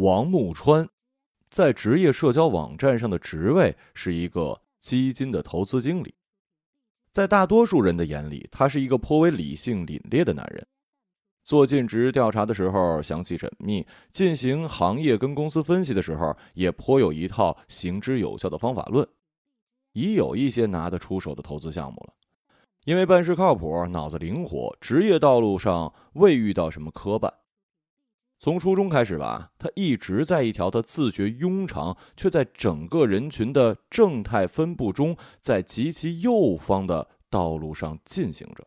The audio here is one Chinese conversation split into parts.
王木川，在职业社交网站上的职位是一个基金的投资经理。在大多数人的眼里，他是一个颇为理性凛冽的男人。做尽职调查的时候详细缜密，进行行业跟公司分析的时候也颇有一套行之有效的方法论，已有一些拿得出手的投资项目了。因为办事靠谱，脑子灵活，职业道路上未遇到什么磕绊。从初中开始吧，他一直在一条他自觉庸常，却在整个人群的正态分布中，在极其右方的道路上进行着。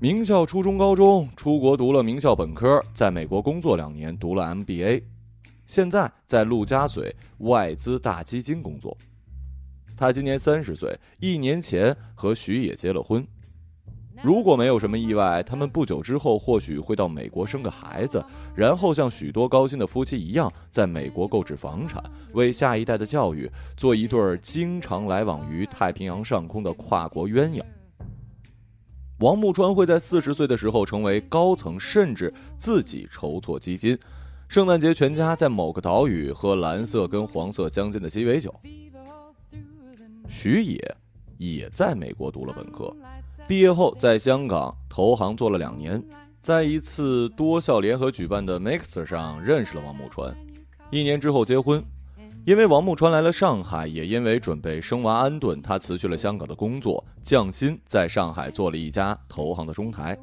名校初中、高中，出国读了名校本科，在美国工作两年，读了 MBA，现在在陆家嘴外资大基金工作。他今年三十岁，一年前和徐野结了婚。如果没有什么意外，他们不久之后或许会到美国生个孩子，然后像许多高薪的夫妻一样，在美国购置房产，为下一代的教育做一对儿经常来往于太平洋上空的跨国鸳鸯。王木川会在四十岁的时候成为高层，甚至自己筹措基金。圣诞节全家在某个岛屿喝蓝色跟黄色相间的鸡尾酒。徐野也在美国读了本科。毕业后，在香港投行做了两年，在一次多校联合举办的 Mixer 上认识了王木川，一年之后结婚。因为王木川来了上海，也因为准备生娃安顿，他辞去了香港的工作，降薪在上海做了一家投行的中台，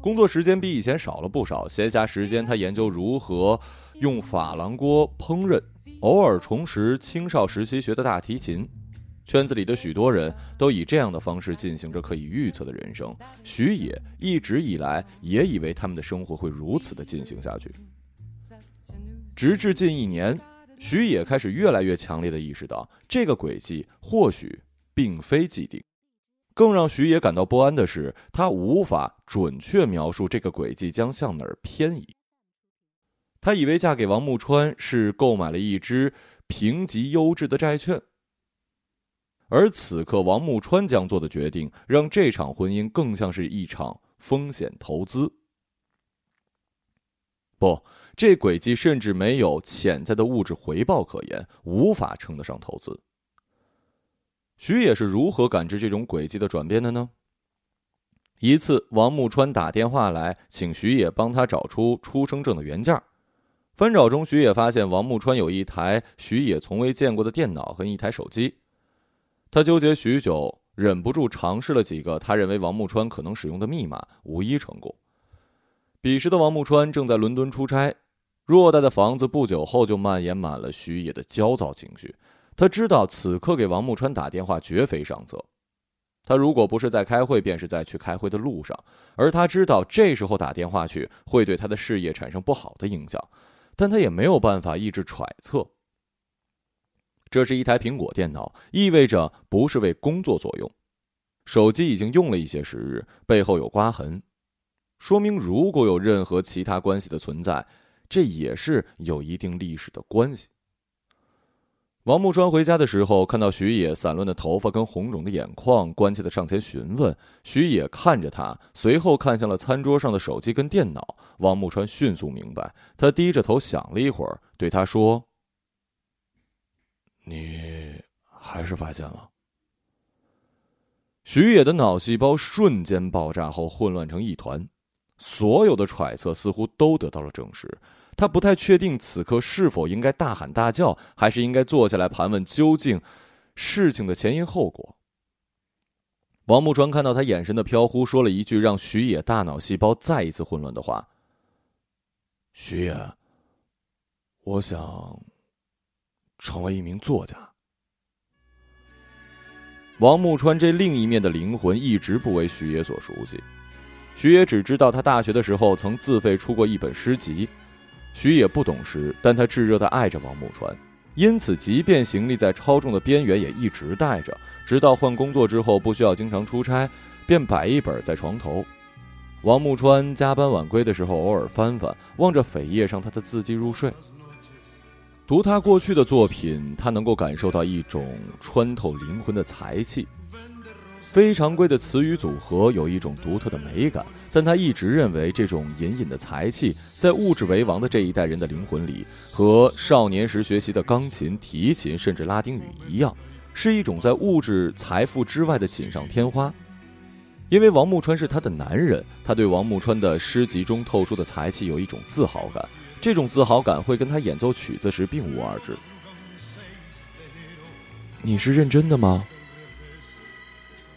工作时间比以前少了不少，闲暇时间他研究如何用珐琅锅烹饪，偶尔重拾青少时期学的大提琴。圈子里的许多人都以这样的方式进行着可以预测的人生。徐野一直以来也以为他们的生活会如此的进行下去，直至近一年，徐野开始越来越强烈的意识到，这个轨迹或许并非既定。更让徐野感到不安的是，他无法准确描述这个轨迹将向哪儿偏移。他以为嫁给王木川是购买了一只评级优质的债券。而此刻，王木川将做的决定，让这场婚姻更像是一场风险投资。不，这轨迹甚至没有潜在的物质回报可言，无法称得上投资。徐野是如何感知这种轨迹的转变的呢？一次，王木川打电话来，请徐野帮他找出出生证的原件。翻找中，徐野发现王木川有一台徐野从未见过的电脑和一台手机。他纠结许久，忍不住尝试了几个他认为王木川可能使用的密码，无一成功。彼时的王木川正在伦敦出差，偌大的房子不久后就蔓延满了徐野的焦躁情绪。他知道此刻给王木川打电话绝非上策，他如果不是在开会，便是在去开会的路上。而他知道这时候打电话去会对他的事业产生不好的影响，但他也没有办法抑制揣测。这是一台苹果电脑，意味着不是为工作所用。手机已经用了一些时日，背后有刮痕，说明如果有任何其他关系的存在，这也是有一定历史的关系。王木川回家的时候，看到徐野散乱的头发跟红肿的眼眶，关切的上前询问。徐野看着他，随后看向了餐桌上的手机跟电脑。王木川迅速明白，他低着头想了一会儿，对他说。你还是发现了。徐野的脑细胞瞬间爆炸后混乱成一团，所有的揣测似乎都得到了证实。他不太确定此刻是否应该大喊大叫，还是应该坐下来盘问究竟事情的前因后果。王木川看到他眼神的飘忽，说了一句让徐野大脑细胞再一次混乱的话：“徐野，我想。”成为一名作家。王木川这另一面的灵魂一直不为徐野所熟悉，徐野只知道他大学的时候曾自费出过一本诗集。徐野不懂诗，但他炙热的爱着王木川，因此即便行李在超重的边缘，也一直带着。直到换工作之后，不需要经常出差，便摆一本在床头。王木川加班晚归的时候，偶尔翻翻，望着扉页上他的字迹入睡。读他过去的作品，他能够感受到一种穿透灵魂的才气。非常规的词语组合有一种独特的美感，但他一直认为这种隐隐的才气，在物质为王的这一代人的灵魂里，和少年时学习的钢琴、提琴甚至拉丁语一样，是一种在物质财富之外的锦上添花。因为王木川是他的男人，他对王木川的诗集中透出的才气有一种自豪感，这种自豪感会跟他演奏曲子时并无二致。你是认真的吗？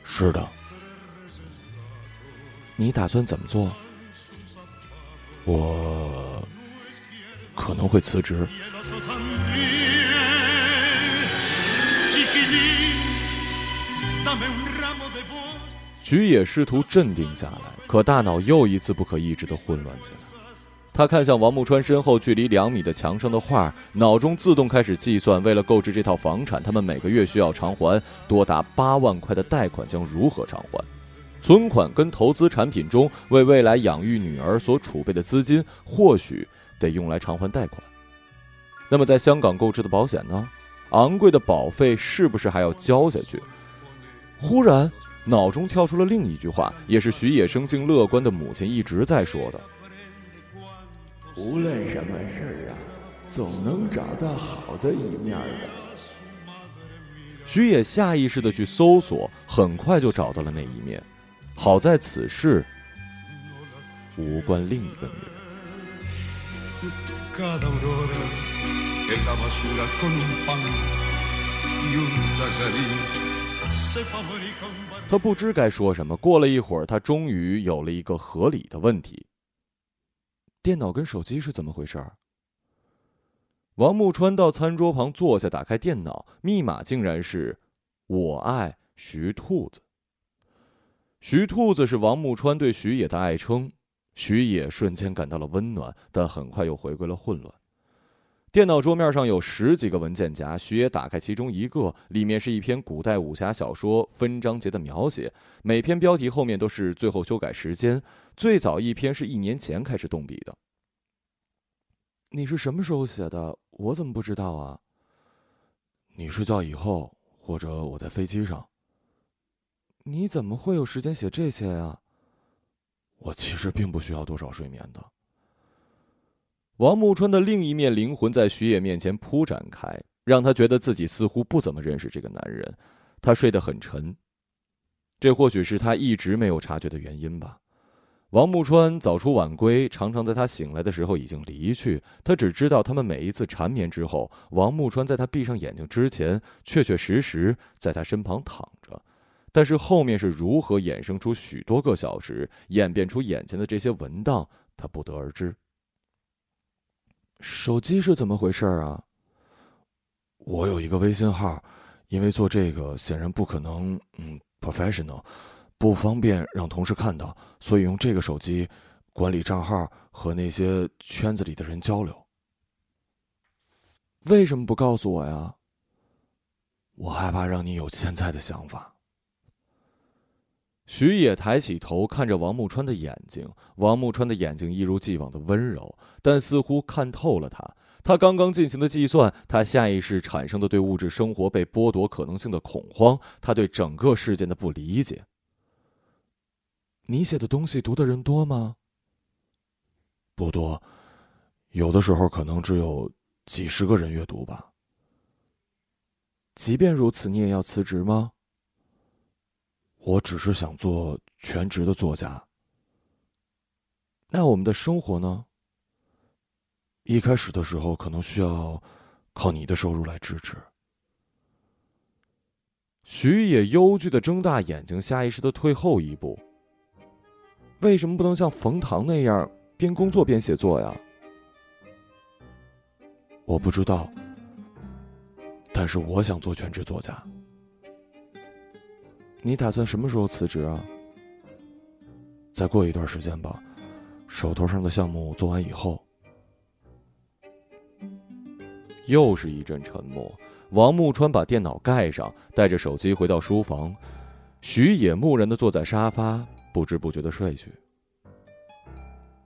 是的，你打算怎么做？我可能会辞职。徐野试图镇定下来，可大脑又一次不可抑制的混乱起来。他看向王木川身后距离两米的墙上的画，脑中自动开始计算：为了购置这套房产，他们每个月需要偿还多达八万块的贷款，将如何偿还？存款跟投资产品中为未来养育女儿所储备的资金，或许得用来偿还贷款。那么，在香港购置的保险呢？昂贵的保费是不是还要交下去？忽然。脑中跳出了另一句话，也是徐野生性乐观的母亲一直在说的：“无论什么事儿啊，总能找到好的一面的。”徐野下意识的去搜索，很快就找到了那一面。好在此事无关另一个女人。他不知该说什么。过了一会儿，他终于有了一个合理的问题：电脑跟手机是怎么回事？王木川到餐桌旁坐下，打开电脑，密码竟然是“我爱徐兔子”。徐兔子是王木川对徐野的爱称。徐野瞬间感到了温暖，但很快又回归了混乱。电脑桌面上有十几个文件夹，徐野打开其中一个，里面是一篇古代武侠小说分章节的描写，每篇标题后面都是最后修改时间，最早一篇是一年前开始动笔的。你是什么时候写的？我怎么不知道啊？你睡觉以后，或者我在飞机上。你怎么会有时间写这些呀？我其实并不需要多少睡眠的。王木川的另一面灵魂在徐野面前铺展开，让他觉得自己似乎不怎么认识这个男人。他睡得很沉，这或许是他一直没有察觉的原因吧。王木川早出晚归，常常在他醒来的时候已经离去。他只知道，他们每一次缠绵之后，王木川在他闭上眼睛之前，确确实实在他身旁躺着。但是后面是如何衍生出许多个小时，演变出眼前的这些文档，他不得而知。手机是怎么回事啊？我有一个微信号，因为做这个显然不可能，嗯，professional，不方便让同事看到，所以用这个手机管理账号和那些圈子里的人交流。为什么不告诉我呀？我害怕让你有现在的想法。徐野抬起头看着王木川的眼睛，王木川的眼睛一如既往的温柔，但似乎看透了他。他刚刚进行的计算，他下意识产生的对物质生活被剥夺可能性的恐慌，他对整个事件的不理解。你写的东西读的人多吗？不多，有的时候可能只有几十个人阅读吧。即便如此，你也要辞职吗？我只是想做全职的作家。那我们的生活呢？一开始的时候可能需要靠你的收入来支持。徐野忧惧的睁大眼睛，下意识的退后一步。为什么不能像冯唐那样边工作边写作呀？我不知道，但是我想做全职作家。你打算什么时候辞职啊？再过一段时间吧，手头上的项目做完以后。又是一阵沉默。王木川把电脑盖上，带着手机回到书房。徐野木然的坐在沙发，不知不觉的睡去。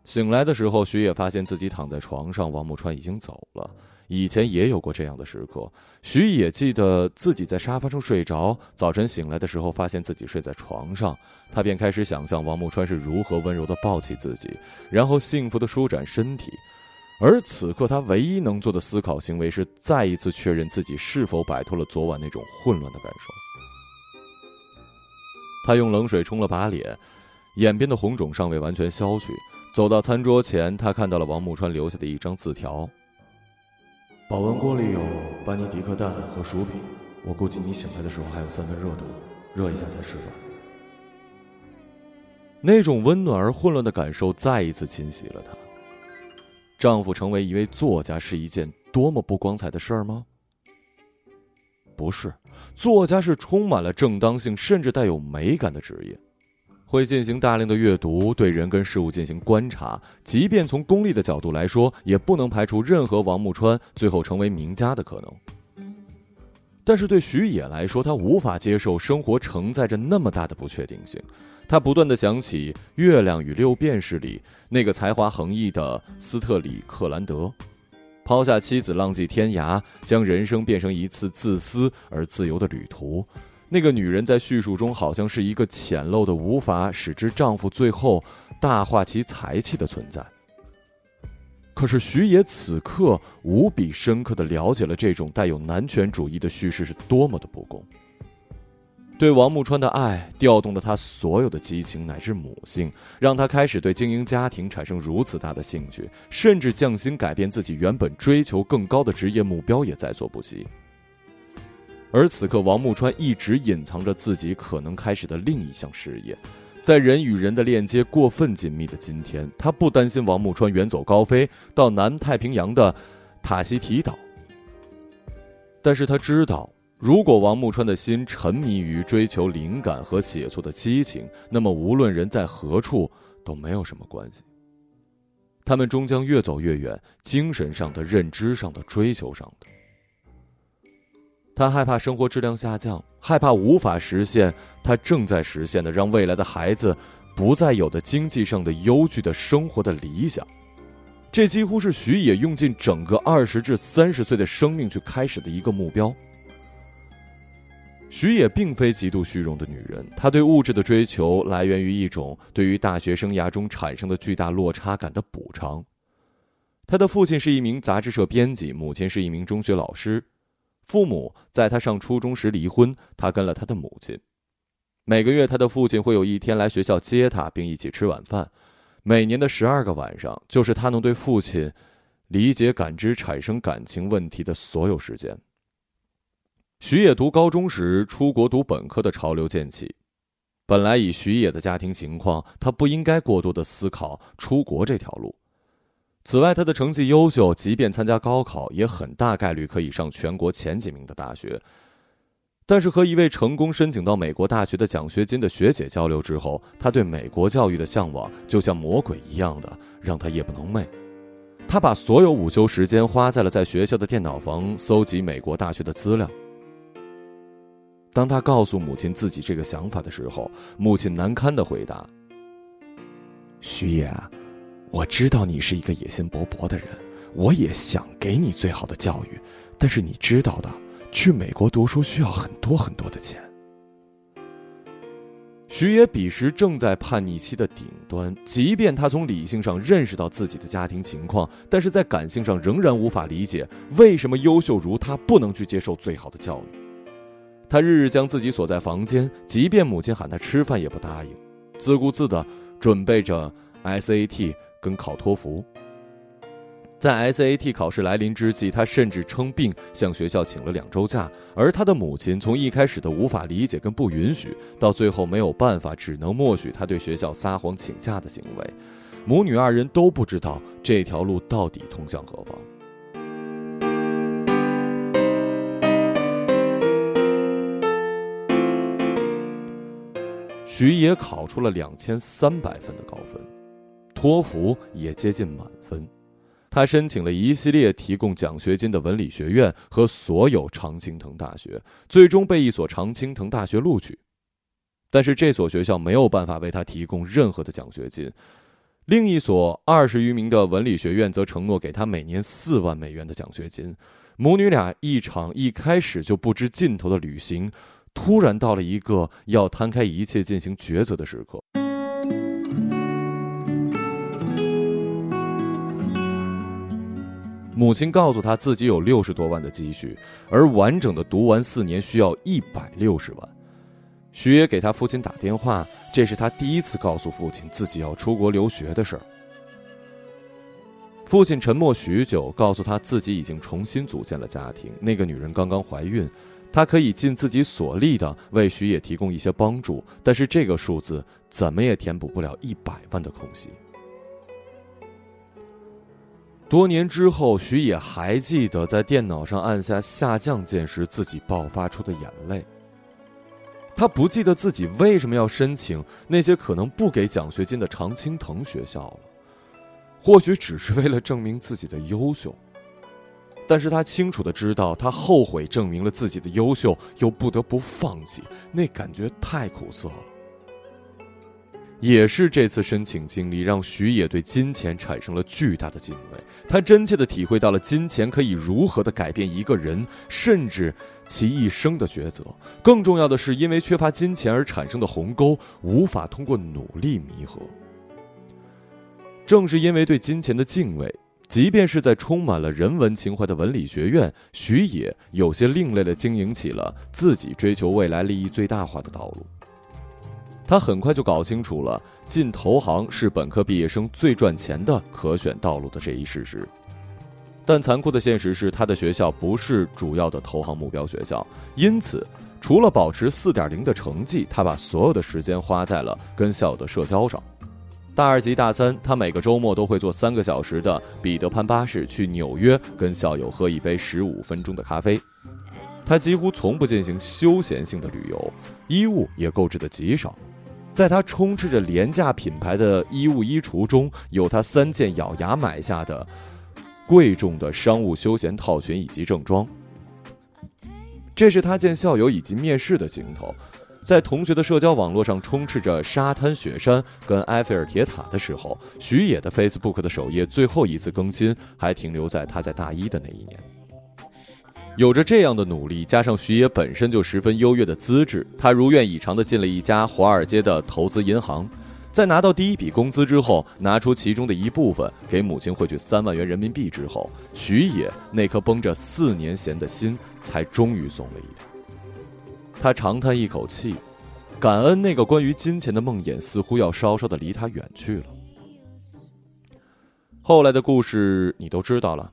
醒来的时候，徐野发现自己躺在床上，王木川已经走了。以前也有过这样的时刻，徐野记得自己在沙发上睡着，早晨醒来的时候发现自己睡在床上，他便开始想象王木川是如何温柔地抱起自己，然后幸福地舒展身体。而此刻，他唯一能做的思考行为是再一次确认自己是否摆脱了昨晚那种混乱的感受。他用冷水冲了把脸，眼边的红肿尚未完全消去。走到餐桌前，他看到了王木川留下的一张字条：“保温锅里有班尼迪克蛋和薯饼，我估计你醒来的时候还有三分热度，热一下再吃吧。”那种温暖而混乱的感受再一次侵袭了她。丈夫成为一位作家是一件多么不光彩的事儿吗？不是，作家是充满了正当性，甚至带有美感的职业。会进行大量的阅读，对人跟事物进行观察。即便从功利的角度来说，也不能排除任何王木川最后成为名家的可能。但是对徐野来说，他无法接受生活承载着那么大的不确定性。他不断的想起《月亮与六便士》里那个才华横溢的斯特里克兰德，抛下妻子浪迹天涯，将人生变成一次自私而自由的旅途。那个女人在叙述中好像是一个浅陋的、无法使之丈夫最后大化其才气的存在。可是徐野此刻无比深刻的了解了这种带有男权主义的叙事是多么的不公。对王木川的爱调动了他所有的激情乃至母性，让他开始对经营家庭产生如此大的兴趣，甚至匠心改变自己原本追求更高的职业目标也在所不惜。而此刻，王木川一直隐藏着自己可能开始的另一项事业。在人与人的链接过分紧密的今天，他不担心王木川远走高飞到南太平洋的塔希提岛。但是他知道，如果王木川的心沉迷于追求灵感和写作的激情，那么无论人在何处都没有什么关系。他们终将越走越远，精神上的、认知上的、追求上的。他害怕生活质量下降，害怕无法实现他正在实现的让未来的孩子不再有的经济上的忧惧的生活的理想。这几乎是徐野用尽整个二十至三十岁的生命去开始的一个目标。徐野并非极度虚荣的女人，她对物质的追求来源于一种对于大学生涯中产生的巨大落差感的补偿。她的父亲是一名杂志社编辑，母亲是一名中学老师。父母在他上初中时离婚，他跟了他的母亲。每个月，他的父亲会有一天来学校接他，并一起吃晚饭。每年的十二个晚上，就是他能对父亲理解、感知、产生感情问题的所有时间。徐野读高中时，出国读本科的潮流渐起。本来以徐野的家庭情况，他不应该过多的思考出国这条路。此外，他的成绩优秀，即便参加高考，也很大概率可以上全国前几名的大学。但是，和一位成功申请到美国大学的奖学金的学姐交流之后，他对美国教育的向往就像魔鬼一样的让他夜不能寐。他把所有午休时间花在了在学校的电脑房搜集美国大学的资料。当他告诉母亲自己这个想法的时候，母亲难堪的回答：“徐野。”我知道你是一个野心勃勃的人，我也想给你最好的教育，但是你知道的，去美国读书需要很多很多的钱。徐野彼时正在叛逆期的顶端，即便他从理性上认识到自己的家庭情况，但是在感性上仍然无法理解为什么优秀如他不能去接受最好的教育。他日日将自己锁在房间，即便母亲喊他吃饭也不答应，自顾自的准备着 SAT。跟考托福，在 SAT 考试来临之际，他甚至称病向学校请了两周假。而他的母亲从一开始的无法理解跟不允许，到最后没有办法，只能默许他对学校撒谎请假的行为。母女二人都不知道这条路到底通向何方。徐野考出了两千三百分的高分。托福也接近满分，他申请了一系列提供奖学金的文理学院和所有常青藤大学，最终被一所常青藤大学录取。但是这所学校没有办法为他提供任何的奖学金，另一所二十余名的文理学院则承诺给他每年四万美元的奖学金。母女俩一场一开始就不知尽头的旅行，突然到了一个要摊开一切进行抉择的时刻。母亲告诉他自己有六十多万的积蓄，而完整的读完四年需要一百六十万。徐野给他父亲打电话，这是他第一次告诉父亲自己要出国留学的事儿。父亲沉默许久，告诉他自己已经重新组建了家庭，那个女人刚刚怀孕，他可以尽自己所力的为徐野提供一些帮助，但是这个数字怎么也填补不了一百万的空隙。多年之后，徐野还记得在电脑上按下下降键时自己爆发出的眼泪。他不记得自己为什么要申请那些可能不给奖学金的常青藤学校了，或许只是为了证明自己的优秀。但是他清楚的知道，他后悔证明了自己的优秀，又不得不放弃，那感觉太苦涩了。也是这次申请经历，让徐野对金钱产生了巨大的敬畏。他真切的体会到了金钱可以如何的改变一个人，甚至。其一生的抉择，更重要的是，因为缺乏金钱而产生的鸿沟，无法通过努力弥合。正是因为对金钱的敬畏，即便是在充满了人文情怀的文理学院，徐野有些另类的经营起了自己追求未来利益最大化的道路。他很快就搞清楚了进投行是本科毕业生最赚钱的可选道路的这一事实。但残酷的现实是，他的学校不是主要的投行目标学校，因此，除了保持四点零的成绩，他把所有的时间花在了跟校友的社交上。大二及大三，他每个周末都会坐三个小时的彼得潘巴士去纽约，跟校友喝一杯十五分钟的咖啡。他几乎从不进行休闲性的旅游，衣物也购置的极少。在他充斥着廉价品牌的衣物衣橱中，有他三件咬牙买下的。贵重的商务休闲套裙以及正装，这是他见校友以及面试的镜头。在同学的社交网络上充斥着沙滩、雪山跟埃菲尔铁塔的时候，徐野的 Facebook 的首页最后一次更新还停留在他在大一的那一年。有着这样的努力，加上徐野本身就十分优越的资质，他如愿以偿的进了一家华尔街的投资银行。在拿到第一笔工资之后，拿出其中的一部分给母亲汇去三万元人民币之后，徐野那颗绷着四年弦的心才终于松了一点。他长叹一口气，感恩那个关于金钱的梦魇似乎要稍稍的离他远去了。后来的故事你都知道了，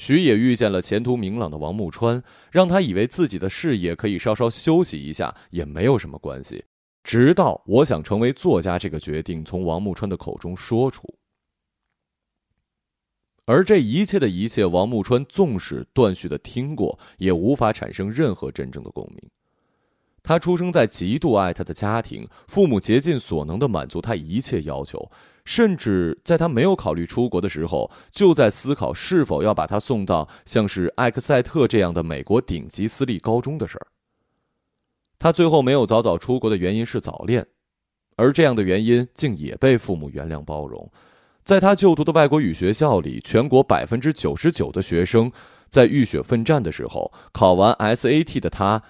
徐野遇见了前途明朗的王木川，让他以为自己的事业可以稍稍休息一下，也没有什么关系。直到我想成为作家这个决定从王木川的口中说出，而这一切的一切，王木川纵使断续的听过，也无法产生任何真正的共鸣。他出生在极度爱他的家庭，父母竭尽所能的满足他一切要求，甚至在他没有考虑出国的时候，就在思考是否要把他送到像是艾克塞特这样的美国顶级私立高中的事儿。他最后没有早早出国的原因是早恋，而这样的原因竟也被父母原谅包容。在他就读的外国语学校里，全国百分之九十九的学生在浴血奋战的时候，考完 SAT 的他，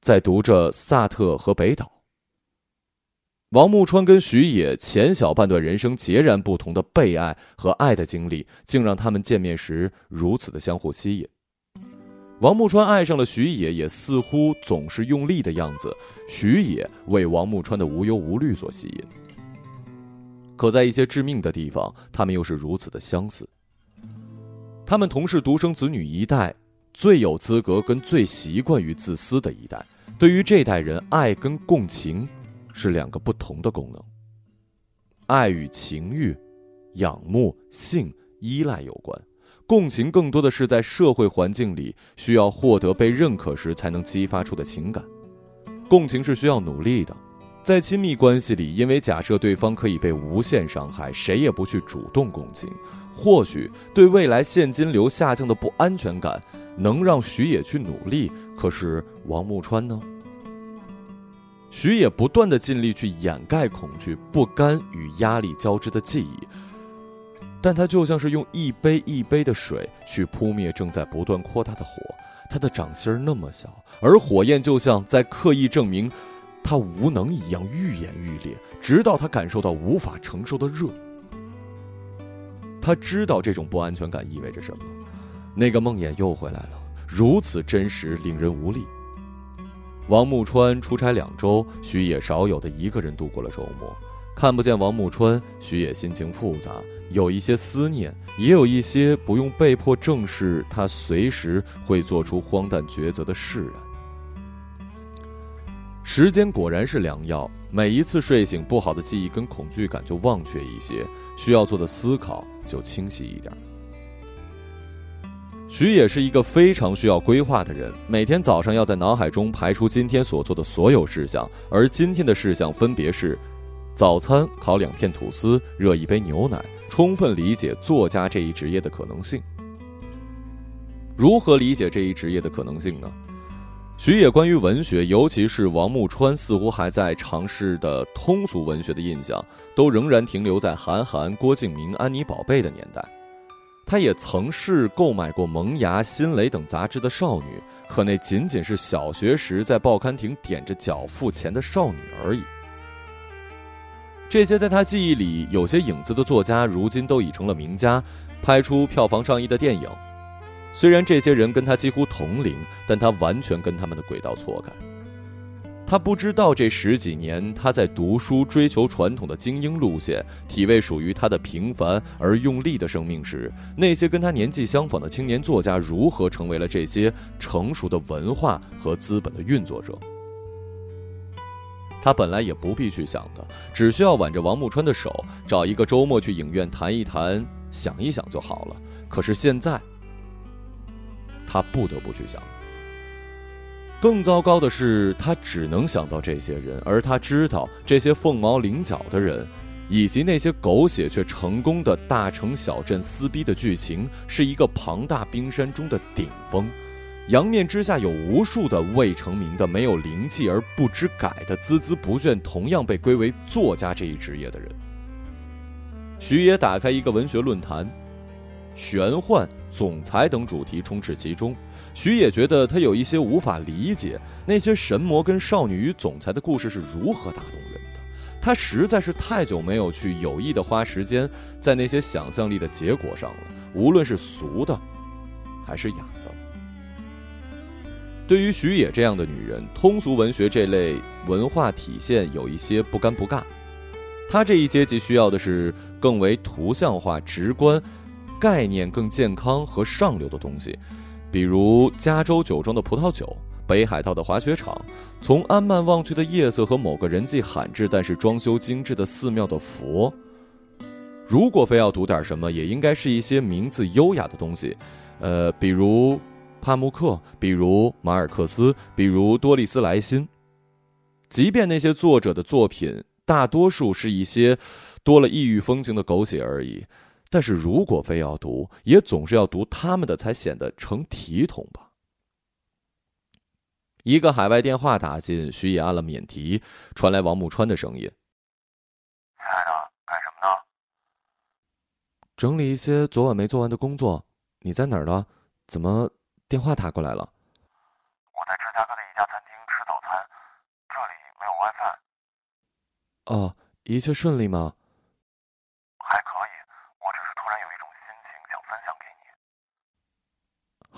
在读着萨特和北岛。王木川跟徐野前小半段人生截然不同的被爱和爱的经历，竟让他们见面时如此的相互吸引。王木川爱上了徐野，也似乎总是用力的样子。徐野为王木川的无忧无虑所吸引，可在一些致命的地方，他们又是如此的相似。他们同是独生子女一代，最有资格跟最习惯于自私的一代。对于这代人，爱跟共情是两个不同的功能。爱与情欲、仰慕、性、依赖有关。共情更多的是在社会环境里需要获得被认可时才能激发出的情感，共情是需要努力的，在亲密关系里，因为假设对方可以被无限伤害，谁也不去主动共情。或许对未来现金流下降的不安全感能让徐野去努力，可是王木川呢？徐野不断的尽力去掩盖恐惧、不甘与压力交织的记忆，但他就像是用一杯一杯的水去扑灭正在不断扩大的火。他的掌心那么小，而火焰就像在刻意证明他无能一样愈演愈烈，直到他感受到无法承受的热。他知道这种不安全感意味着什么。那个梦魇又回来了，如此真实，令人无力。王木川出差两周，徐野少有的一个人度过了周末。看不见王木川，徐野心情复杂，有一些思念，也有一些不用被迫正视他随时会做出荒诞抉择的释然。时间果然是良药，每一次睡醒，不好的记忆跟恐惧感就忘却一些，需要做的思考就清晰一点。徐野是一个非常需要规划的人，每天早上要在脑海中排出今天所做的所有事项，而今天的事项分别是：早餐烤两片吐司，热一杯牛奶，充分理解作家这一职业的可能性。如何理解这一职业的可能性呢？徐野关于文学，尤其是王木川似乎还在尝试的通俗文学的印象，都仍然停留在韩寒、郭敬明、安妮宝贝的年代。她也曾是购买过《萌芽》《新蕾》等杂志的少女，可那仅仅是小学时在报刊亭踮着脚付钱的少女而已。这些在她记忆里有些影子的作家，如今都已成了名家，拍出票房上亿的电影。虽然这些人跟她几乎同龄，但她完全跟他们的轨道错开。他不知道这十几年，他在读书、追求传统的精英路线，体味属于他的平凡而用力的生命时，那些跟他年纪相仿的青年作家如何成为了这些成熟的文化和资本的运作者。他本来也不必去想的，只需要挽着王木川的手，找一个周末去影院谈一谈、想一想就好了。可是现在，他不得不去想。更糟糕的是，他只能想到这些人，而他知道这些凤毛麟角的人，以及那些狗血却成功的大城小镇撕逼的剧情，是一个庞大冰山中的顶峰。阳面之下有无数的未成名的、没有灵气而不知改的孜孜不倦，同样被归为作家这一职业的人。徐野打开一个文学论坛，玄幻、总裁等主题充斥其中。徐也觉得他有一些无法理解，那些神魔跟少女与总裁的故事是如何打动人的。他实在是太久没有去有意的花时间在那些想象力的结果上了，无论是俗的，还是雅的。对于徐野这样的女人，通俗文学这类文化体现有一些不尴不尬。他这一阶级需要的是更为图像化、直观、概念更健康和上流的东西。比如加州酒庄的葡萄酒，北海道的滑雪场，从安曼望去的夜色和某个人迹罕至但是装修精致的寺庙的佛。如果非要读点什么，也应该是一些名字优雅的东西，呃，比如帕慕克，比如马尔克斯，比如多丽丝莱辛。即便那些作者的作品大多数是一些多了异域风情的狗血而已。但是如果非要读，也总是要读他们的，才显得成体统吧。一个海外电话打进，徐野按了免提，传来王木川的声音：“亲爱的，干什么呢？整理一些昨晚没做完的工作。你在哪儿呢？怎么电话打过来了？我在芝加哥的一家餐厅吃早餐，这里没有 WiFi。哦，一切顺利吗？”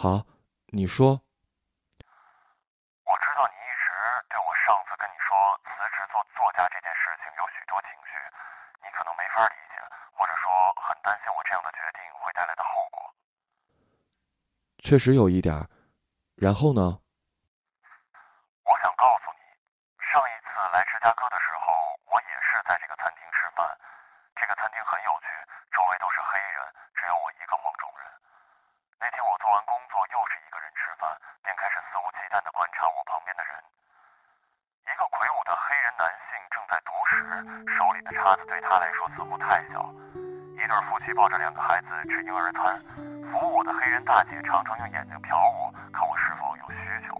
好，你说。我知道你一直对我上次跟你说辞职做作家这件事情有许多情绪，你可能没法理解，或者说很担心我这样的决定会带来的后果。确实有一点，然后呢？我想告诉你，上一次来芝加哥的时候，我也是在这个餐厅吃饭。这个餐厅很有趣，周围都是黑人，只有我一个梦中人。那天我做完工。淡的观察我旁边的人，一个魁梧的黑人男性正在读史，手里的叉子对他来说似乎太小。一对夫妻抱着两个孩子吃婴儿餐，服务我的黑人大姐常常用眼睛瞟我，看我是否有需求。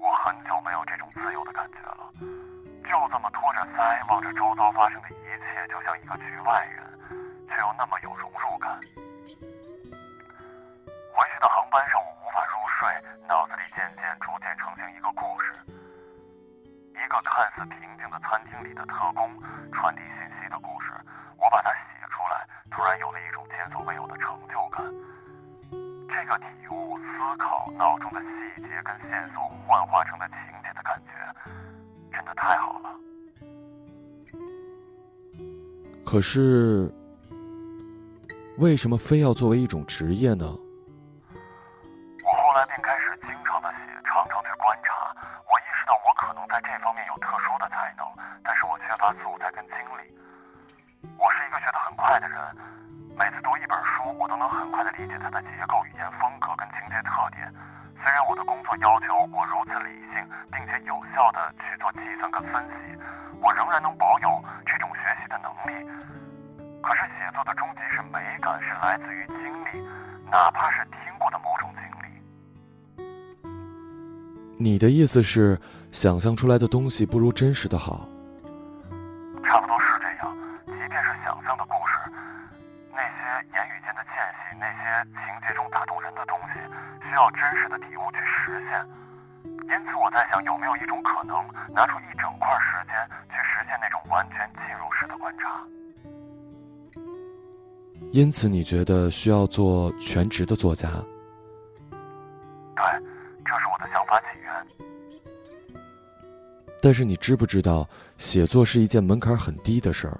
我很久没有这种自由的感觉了，就这么托着腮望着周遭发生的一切，就像一个局外人，却又那么有融入感。回去的航班上，我无法入睡，脑子里渐渐逐渐成型一个故事，一个看似平静的餐厅里的特工线索幻化成的情节的感觉，真的太好了。可是，为什么非要作为一种职业呢？你的意思是，想象出来的东西不如真实的好？差不多是这样。即便是想象的故事，那些言语间的间隙，那些情节中打动人的东西，需要真实的体悟去实现。因此，我在想，有没有一种可能，拿出一整块时间去实现那种完全进入式的观察？因此，你觉得需要做全职的作家？但是，你知不知道，写作是一件门槛很低的事儿？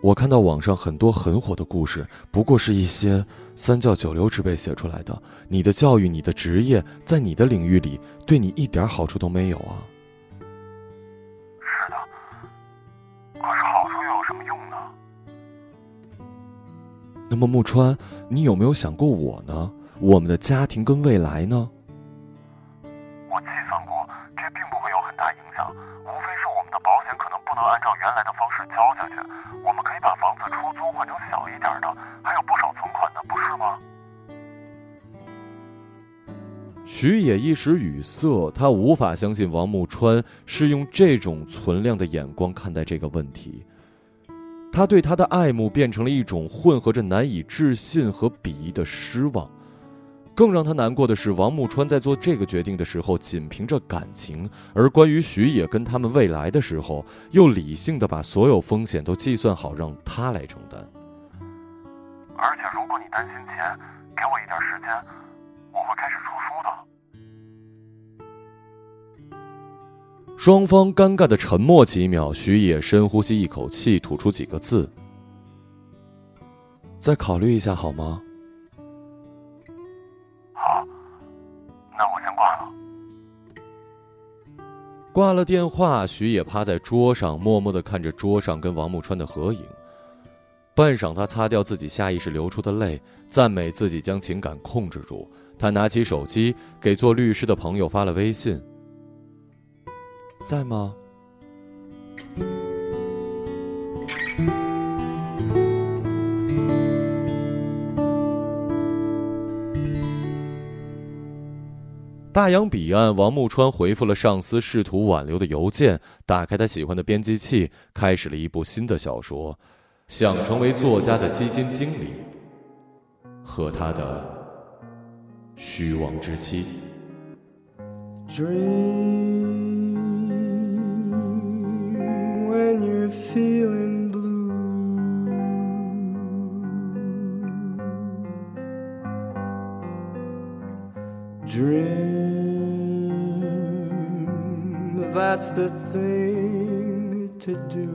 我看到网上很多很火的故事，不过是一些三教九流之辈写出来的。你的教育，你的职业，在你的领域里，对你一点好处都没有啊！是的，可是好处又有什么用呢？那么木川，你有没有想过我呢？我们的家庭跟未来呢？我计算过，无非是我们的保险可能不能按照原来的方式交下去。我们可以把房子出租换成小一点的，还有不少存款呢，不是吗？徐野一时语塞，他无法相信王木川是用这种存量的眼光看待这个问题。他对他的爱慕变成了一种混合着难以置信和鄙夷的失望。更让他难过的是，王木川在做这个决定的时候，仅凭着感情；而关于徐野跟他们未来的时候，又理性的把所有风险都计算好，让他来承担。而且，如果你担心钱，给我一点时间，我会开始出书的。双方尴尬的沉默几秒，徐野深呼吸一口气，吐出几个字：“再考虑一下好吗？”好，那我先挂了电话，徐野趴在桌上，默默的看着桌上跟王木川的合影。半晌，他擦掉自己下意识流出的泪，赞美自己将情感控制住。他拿起手机，给做律师的朋友发了微信：“在吗？”大洋彼岸，王木川回复了上司试图挽留的邮件，打开他喜欢的编辑器，开始了一部新的小说，想成为作家的基金经理和他的虚妄之妻。Dream. The thing to do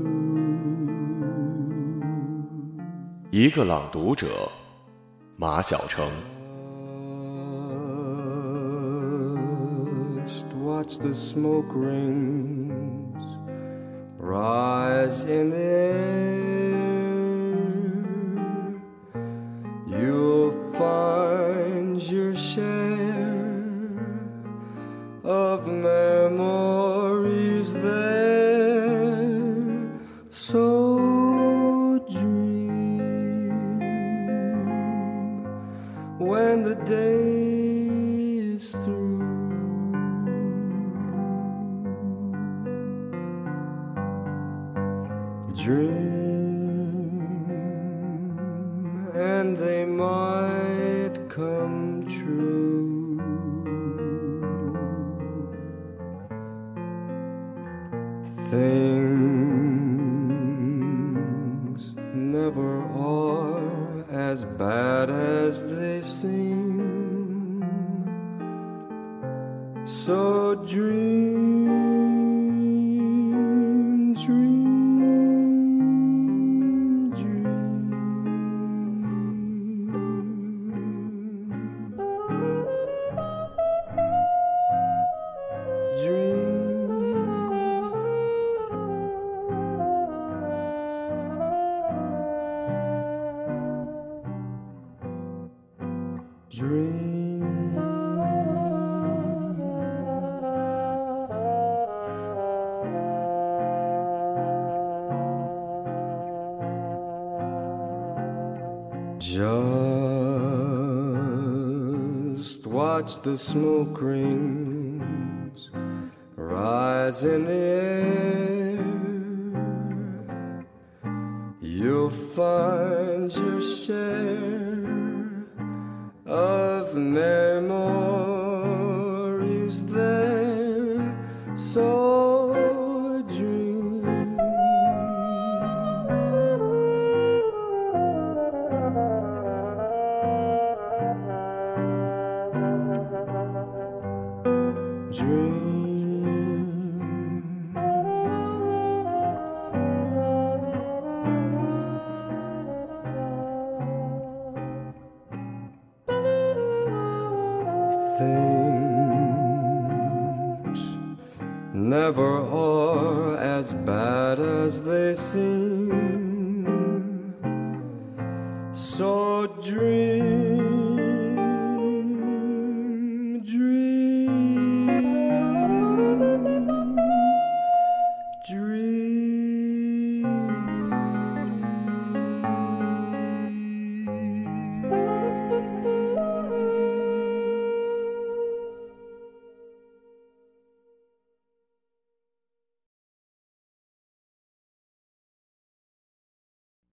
一个朗读者马晓成 watch the smoke rings rise in the air the smoke rings rise in the air.